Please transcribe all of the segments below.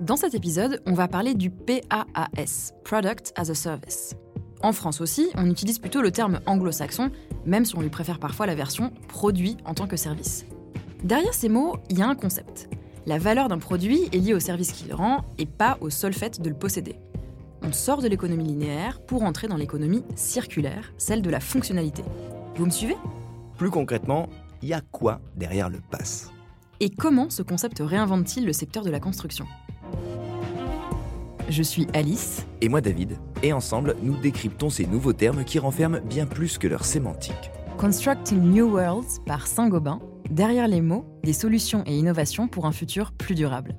Dans cet épisode, on va parler du PaaS, Product as a Service. En France aussi, on utilise plutôt le terme anglo-saxon, même si on lui préfère parfois la version produit en tant que service. Derrière ces mots, il y a un concept. La valeur d'un produit est liée au service qu'il rend et pas au seul fait de le posséder. On sort de l'économie linéaire pour entrer dans l'économie circulaire, celle de la fonctionnalité. Vous me suivez? Plus concrètement, il y a quoi derrière le pass? Et comment ce concept réinvente-t-il le secteur de la construction? Je suis Alice. Et moi David. Et ensemble, nous décryptons ces nouveaux termes qui renferment bien plus que leur sémantique. Constructing New Worlds par Saint-Gobain, derrière les mots, des solutions et innovations pour un futur plus durable.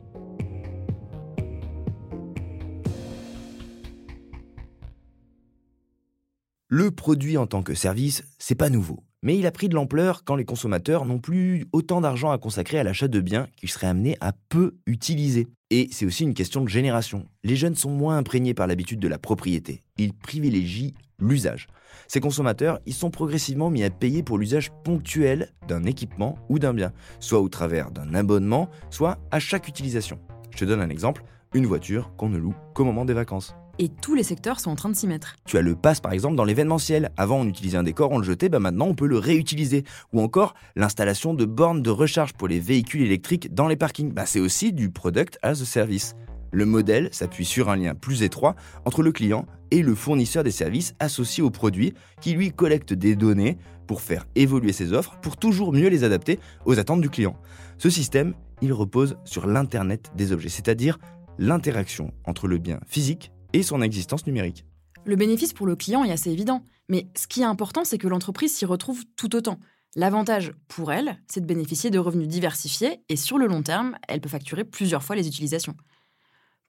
Le produit en tant que service, c'est pas nouveau. Mais il a pris de l'ampleur quand les consommateurs n'ont plus autant d'argent à consacrer à l'achat de biens qu'ils seraient amenés à peu utiliser. Et c'est aussi une question de génération. Les jeunes sont moins imprégnés par l'habitude de la propriété. Ils privilégient l'usage. Ces consommateurs, ils sont progressivement mis à payer pour l'usage ponctuel d'un équipement ou d'un bien, soit au travers d'un abonnement, soit à chaque utilisation. Je te donne un exemple, une voiture qu'on ne loue qu'au moment des vacances et tous les secteurs sont en train de s'y mettre. Tu as le pass par exemple dans l'événementiel. Avant on utilisait un décor, on le jetait, bah maintenant on peut le réutiliser. Ou encore l'installation de bornes de recharge pour les véhicules électriques dans les parkings. Bah, c'est aussi du product as a service. Le modèle s'appuie sur un lien plus étroit entre le client et le fournisseur des services associés au produit qui lui collecte des données pour faire évoluer ses offres pour toujours mieux les adapter aux attentes du client. Ce système, il repose sur l'Internet des objets, c'est-à-dire l'interaction entre le bien physique et son existence numérique. Le bénéfice pour le client est assez évident, mais ce qui est important, c'est que l'entreprise s'y retrouve tout autant. L'avantage pour elle, c'est de bénéficier de revenus diversifiés et sur le long terme, elle peut facturer plusieurs fois les utilisations.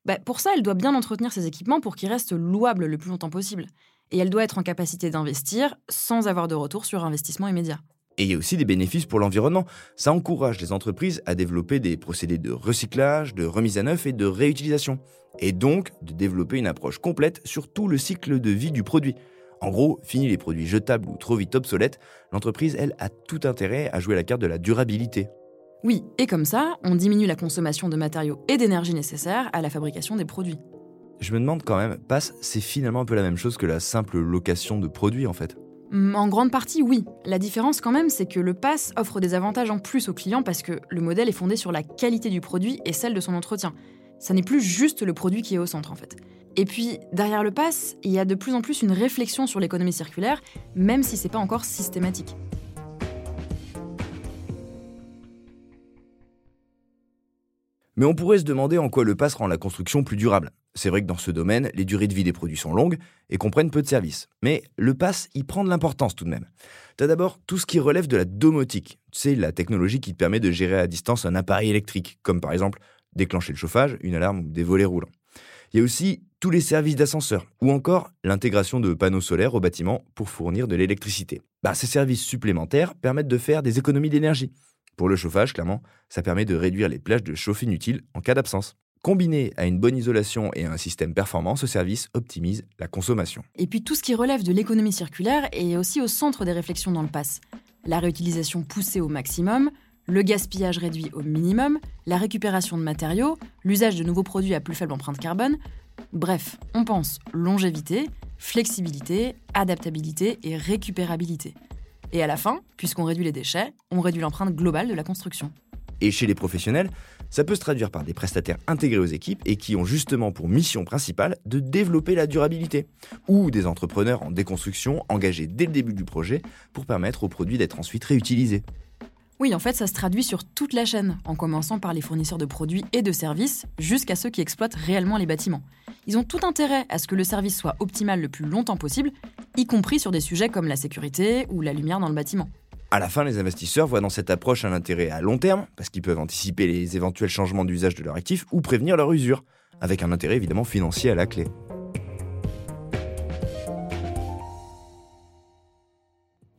Bah, pour ça, elle doit bien entretenir ses équipements pour qu'ils restent louables le plus longtemps possible. Et elle doit être en capacité d'investir sans avoir de retour sur investissement immédiat. Et il y a aussi des bénéfices pour l'environnement. Ça encourage les entreprises à développer des procédés de recyclage, de remise à neuf et de réutilisation. Et donc de développer une approche complète sur tout le cycle de vie du produit. En gros, fini les produits jetables ou trop vite obsolètes, l'entreprise, elle, a tout intérêt à jouer la carte de la durabilité. Oui, et comme ça, on diminue la consommation de matériaux et d'énergie nécessaires à la fabrication des produits. Je me demande quand même, passe, c'est finalement un peu la même chose que la simple location de produits en fait. Mm, en grande partie, oui. La différence quand même, c'est que le pass offre des avantages en plus aux clients parce que le modèle est fondé sur la qualité du produit et celle de son entretien. Ça n'est plus juste le produit qui est au centre en fait. Et puis, derrière le pass, il y a de plus en plus une réflexion sur l'économie circulaire, même si c'est pas encore systématique. Mais on pourrait se demander en quoi le pass rend la construction plus durable. C'est vrai que dans ce domaine, les durées de vie des produits sont longues et comprennent peu de services. Mais le pass y prend de l'importance tout de même. Tu as d'abord tout ce qui relève de la domotique. Sais, la technologie qui te permet de gérer à distance un appareil électrique, comme par exemple déclencher le chauffage, une alarme ou des volets roulants. Il y a aussi tous les services d'ascenseur, ou encore l'intégration de panneaux solaires au bâtiment pour fournir de l'électricité. Bah, ces services supplémentaires permettent de faire des économies d'énergie. Pour le chauffage, clairement, ça permet de réduire les plages de chauffe inutiles en cas d'absence. Combiné à une bonne isolation et à un système performant, ce service optimise la consommation. Et puis tout ce qui relève de l'économie circulaire est aussi au centre des réflexions dans le pass. La réutilisation poussée au maximum, le gaspillage réduit au minimum, la récupération de matériaux, l'usage de nouveaux produits à plus faible empreinte carbone. Bref, on pense longévité, flexibilité, adaptabilité et récupérabilité. Et à la fin, puisqu'on réduit les déchets, on réduit l'empreinte globale de la construction. Et chez les professionnels, ça peut se traduire par des prestataires intégrés aux équipes et qui ont justement pour mission principale de développer la durabilité, ou des entrepreneurs en déconstruction engagés dès le début du projet pour permettre aux produits d'être ensuite réutilisés. Oui, en fait, ça se traduit sur toute la chaîne, en commençant par les fournisseurs de produits et de services, jusqu'à ceux qui exploitent réellement les bâtiments. Ils ont tout intérêt à ce que le service soit optimal le plus longtemps possible, y compris sur des sujets comme la sécurité ou la lumière dans le bâtiment. À la fin, les investisseurs voient dans cette approche un intérêt à long terme, parce qu'ils peuvent anticiper les éventuels changements d'usage de leur actif ou prévenir leur usure, avec un intérêt évidemment financier à la clé.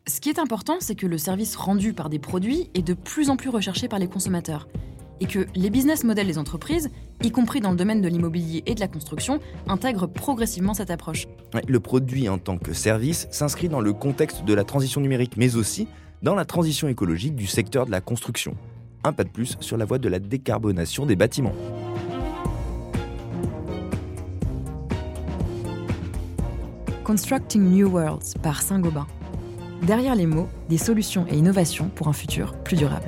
Ce qui est important, c'est que le service rendu par des produits est de plus en plus recherché par les consommateurs et que les business models des entreprises, y compris dans le domaine de l'immobilier et de la construction, intègrent progressivement cette approche. Le produit en tant que service s'inscrit dans le contexte de la transition numérique, mais aussi dans la transition écologique du secteur de la construction. Un pas de plus sur la voie de la décarbonation des bâtiments. Constructing New Worlds par Saint-Gobain. Derrière les mots, des solutions et innovations pour un futur plus durable.